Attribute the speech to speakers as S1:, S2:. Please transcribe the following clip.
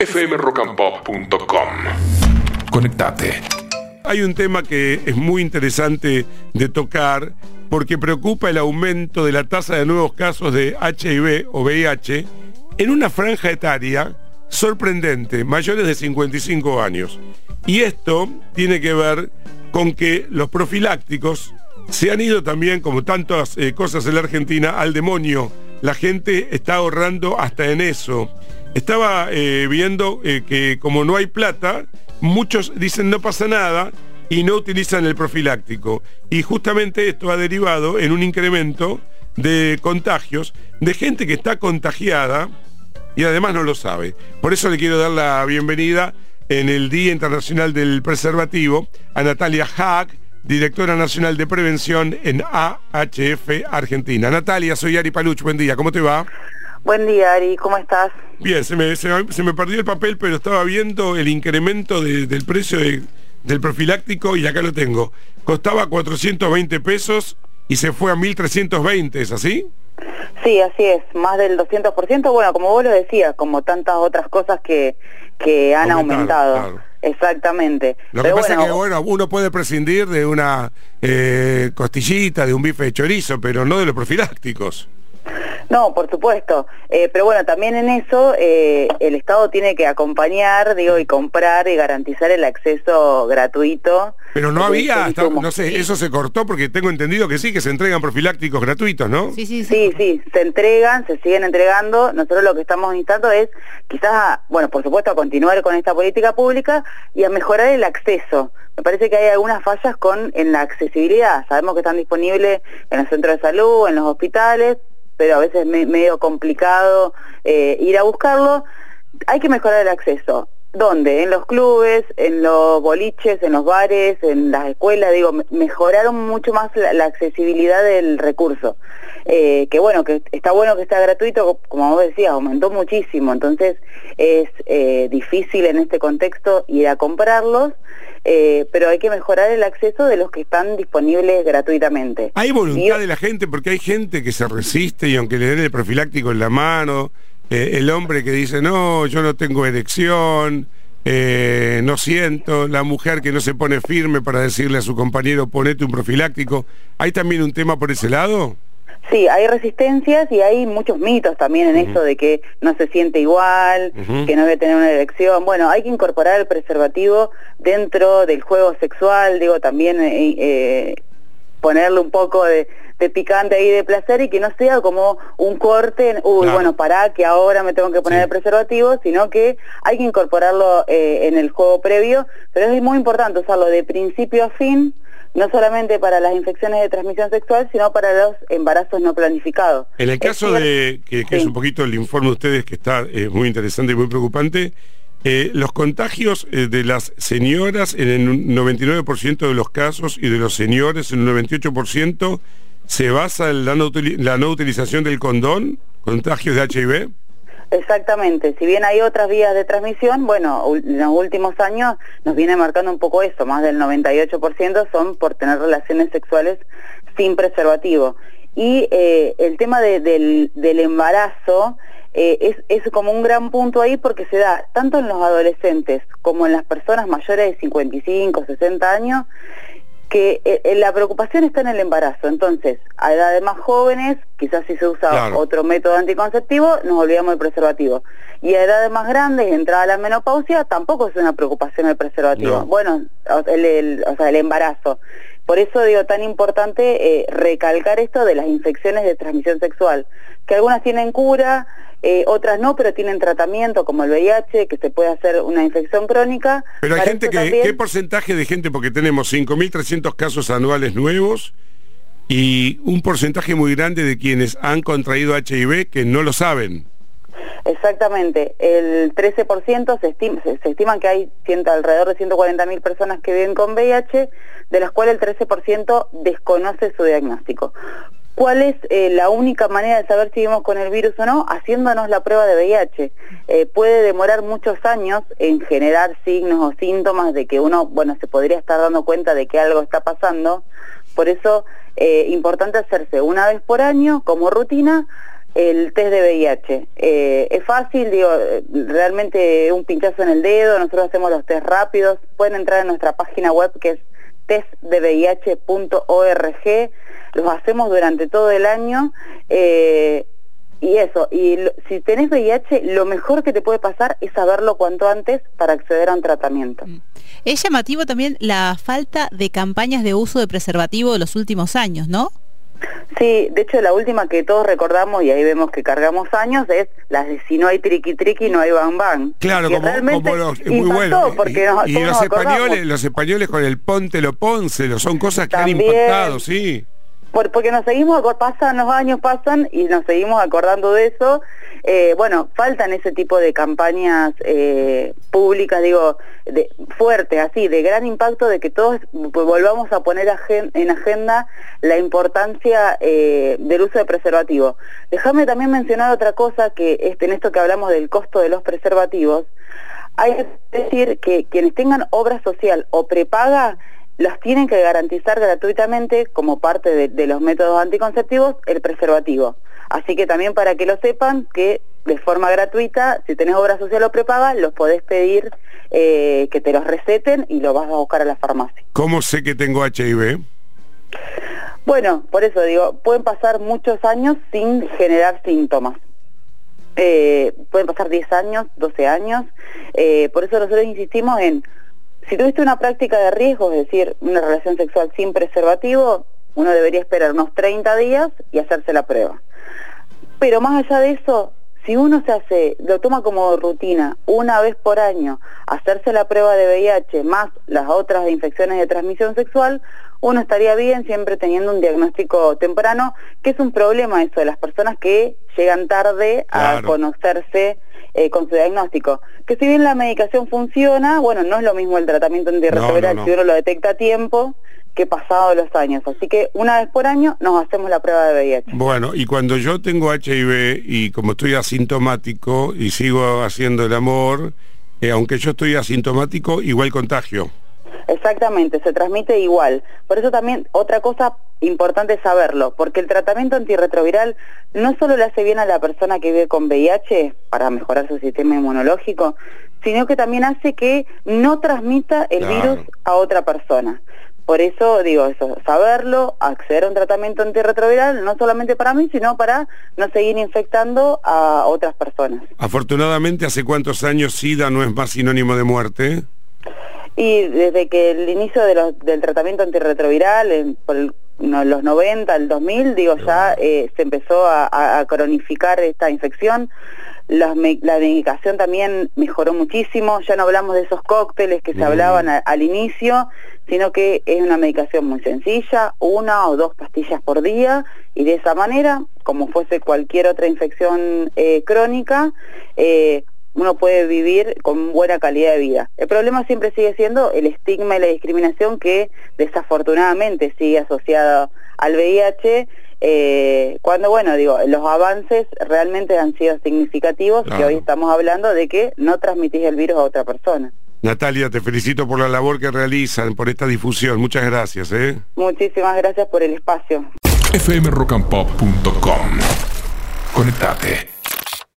S1: fmrockandpop.com. Conectate.
S2: Hay un tema que es muy interesante de tocar porque preocupa el aumento de la tasa de nuevos casos de HIV o VIH en una franja etaria sorprendente, mayores de 55 años. Y esto tiene que ver con que los profilácticos se han ido también, como tantas eh, cosas en la Argentina, al demonio. La gente está ahorrando hasta en eso. Estaba eh, viendo eh, que como no hay plata, muchos dicen no pasa nada y no utilizan el profiláctico. Y justamente esto ha derivado en un incremento de contagios de gente que está contagiada y además no lo sabe. Por eso le quiero dar la bienvenida en el Día Internacional del Preservativo a Natalia Haag, directora nacional de prevención en AHF Argentina. Natalia, soy Ari Paluch, buen día, ¿cómo te va?
S3: Buen día, Ari, ¿cómo estás?
S2: Bien, se me, se, me perdió el papel, pero estaba viendo el incremento del precio del profiláctico y acá lo tengo. Costaba 420 pesos y se fue a 1320, ¿es así?
S3: Sí, así es, más del 200%, bueno, como vos lo decías, como tantas otras cosas que, que han aumentado. Exactamente.
S2: Lo que pasa es que bueno, uno puede prescindir de una eh, costillita, de un bife de chorizo, pero no de los profilácticos.
S3: No, por supuesto. Eh, pero bueno, también en eso eh, el Estado tiene que acompañar, digo, y comprar y garantizar el acceso gratuito.
S2: Pero no había, no sé, eso se cortó porque tengo entendido que sí, que se entregan profilácticos gratuitos, ¿no?
S3: Sí, sí, sí. Sí, sí, se entregan, se siguen entregando. Nosotros lo que estamos instando es quizás, bueno, por supuesto, a continuar con esta política pública y a mejorar el acceso. Me parece que hay algunas fallas con en la accesibilidad. Sabemos que están disponibles en los centros de salud, en los hospitales, pero a veces es medio complicado eh, ir a buscarlo, hay que mejorar el acceso. ¿Dónde? En los clubes, en los boliches, en los bares, en las escuelas, digo, mejoraron mucho más la, accesibilidad del recurso. Eh, que bueno, que está bueno que está gratuito, como vos decías, aumentó muchísimo, entonces es eh, difícil en este contexto ir a comprarlos, eh, pero hay que mejorar el acceso de los que están disponibles gratuitamente.
S2: Hay voluntad de la gente, porque hay gente que se resiste y aunque le den el profiláctico en la mano, eh, el hombre que dice, no, yo no tengo erección, eh, no siento, la mujer que no se pone firme para decirle a su compañero, ponete un profiláctico, ¿hay también un tema por ese lado?
S3: Sí, hay resistencias y hay muchos mitos también en eso de que no se siente igual, que no debe tener una erección. Bueno, hay que incorporar el preservativo dentro del juego sexual, digo, también eh, eh, ponerle un poco de, picante ahí de placer y que no sea como un corte, uy, bueno, para que ahora me tengo que poner el preservativo, sino que hay que incorporarlo eh, en el juego previo, pero es muy importante usarlo de principio a fin, no solamente para las infecciones de transmisión sexual, sino para los embarazos no planificados.
S2: En el caso de, que, es un poquito el informe de ustedes, que está eh, muy interesante y muy preocupante, eh, los contagios eh, de las señoras en el 99% de los casos y de los señores en un 98% se basa en la la no utilización del condón, contagios de HIV.
S3: Exactamente, si bien hay otras vías de transmisión, bueno, en los últimos años nos viene marcando un poco eso, más del 98% son por tener relaciones sexuales sin preservativo. Y eh, el tema del, embarazo eh, es, es como un gran punto ahí porque se da tanto en los adolescentes como en las personas mayores de 55, 60 años, que eh, eh, la preocupación está en el embarazo. Entonces, a edades más jóvenes, quizás si se usa otro método anticonceptivo, nos olvidamos del preservativo. Y a edades más grandes, entrada a la menopausia, tampoco es una preocupación el preservativo. Bueno, el, o sea, el embarazo. Por eso digo tan importante eh, recalcar esto de las infecciones de transmisión sexual, que algunas tienen cura, eh, otras no, pero tienen tratamiento como el VIH, que se puede hacer una infección crónica.
S2: Pero hay gente que, ¿qué porcentaje de gente? Porque tenemos 5.300 casos anuales nuevos y un porcentaje muy grande de quienes han contraído HIV que no lo saben.
S3: Exactamente, el 13% se, estima, se, estiman que hay alrededor de 140.000 personas que viven con VIH, de las cuales el 13% desconoce su diagnóstico. ¿Cuál es eh, la única manera de saber si vivimos con el virus o no? Haciéndonos la prueba de VIH. Eh, puede demorar muchos años en generar signos o síntomas de que uno, bueno, se podría estar dando cuenta de que algo está pasando. Por eso, eh, importante hacerse una vez por año como rutina el test de VIH. Eh, es fácil, digo, realmente un pinchazo en el dedo, nosotros hacemos los test rápidos, pueden entrar en nuestra página web que es testdevih.org, los hacemos durante todo el año. Eh, y eso, y si tenés VIH, lo mejor que te puede pasar es saberlo cuanto antes para acceder a un tratamiento. Mm.
S4: Es llamativo también la falta de campañas de uso de preservativo de los últimos años, ¿no?
S3: Sí, de hecho la última que todos recordamos y ahí vemos que cargamos años es la de si no hay triqui triqui no hay bang bang.
S2: Claro, como, los, muy bueno. y, los españoles, los españoles con el ponte lo ponce, son cosas que han impactado, sí
S3: porque nos seguimos, pasan los años, pasan y nos seguimos acordando de eso. Eh, bueno, faltan ese tipo de campañas eh, públicas, digo, de, fuertes, así, de gran impacto, de que todos volvamos a poner en agenda la importancia eh, del uso de preservativo. Déjame también mencionar otra cosa, que este, en esto que hablamos del costo de los preservativos, hay que decir que quienes tengan obra social o prepaga, las tienen que garantizar gratuitamente como parte de, los métodos anticonceptivos el preservativo. Así que también para que lo sepan que de forma gratuita, si tenés obra social o prepaga, los podés pedir eh, que te los receten y lo vas a buscar a la farmacia.
S2: ¿Cómo sé que tengo HIV?
S3: Bueno, por eso digo, pueden pasar muchos años sin generar síntomas. Eh, pueden pasar 10 años, 12 años. Eh, por eso nosotros insistimos en si tuviste una práctica de riesgo, es decir, una relación sexual sin preservativo, uno debería esperar unos 30 días y hacerse la prueba. Pero más allá de eso, si uno se hace, lo toma como rutina una vez por año, hacerse la prueba de VIH más las otras infecciones de transmisión sexual, uno estaría bien siempre teniendo un diagnóstico temprano, que es un problema eso de las personas que llegan tarde a conocerse eh, con su diagnóstico. Que si bien la medicación funciona, bueno, no es lo mismo el tratamiento antirretroviral si uno lo detecta a tiempo que pasado los años. Así que una vez por año nos hacemos la prueba de VIH.
S2: Bueno, y cuando yo tengo HIV y como estoy asintomático y sigo haciendo el amor, eh, aunque yo estoy asintomático, igual contagio.
S3: Exactamente, se transmite igual. Por eso también otra cosa importante es saberlo, porque el tratamiento antirretroviral no solo le hace bien a la persona que vive con VIH para mejorar su sistema inmunológico, sino que también hace que no transmita el virus a otra persona. Por eso digo eso, saberlo, acceder a un tratamiento antirretroviral, no solamente para mí, sino para no seguir infectando a otras personas.
S2: Afortunadamente, ¿hace cuántos años SIDA no es más sinónimo de muerte?
S3: Y desde que el inicio del tratamiento antirretroviral, por los 90, el 2000, digo, ya eh, se empezó a, cronificar esta infección. La, medicación también mejoró muchísimo, ya no hablamos de esos cócteles que se hablaban al inicio, sino que es una medicación muy sencilla, una o dos pastillas por día, y de esa manera, como fuese cualquier otra infección eh, crónica, eh, uno puede vivir con buena calidad de vida. El problema siempre sigue siendo el estigma y la discriminación que desafortunadamente sigue asociado al VIH, eh, cuando, bueno, digo, los avances realmente han sido significativos y hoy estamos hablando de que no transmitís el virus a otra persona.
S2: Natalia, te felicito por la labor que realizan, por esta difusión. Muchas gracias. ¿eh?
S3: Muchísimas gracias por el espacio.
S1: fmrockandpop.com Conectate.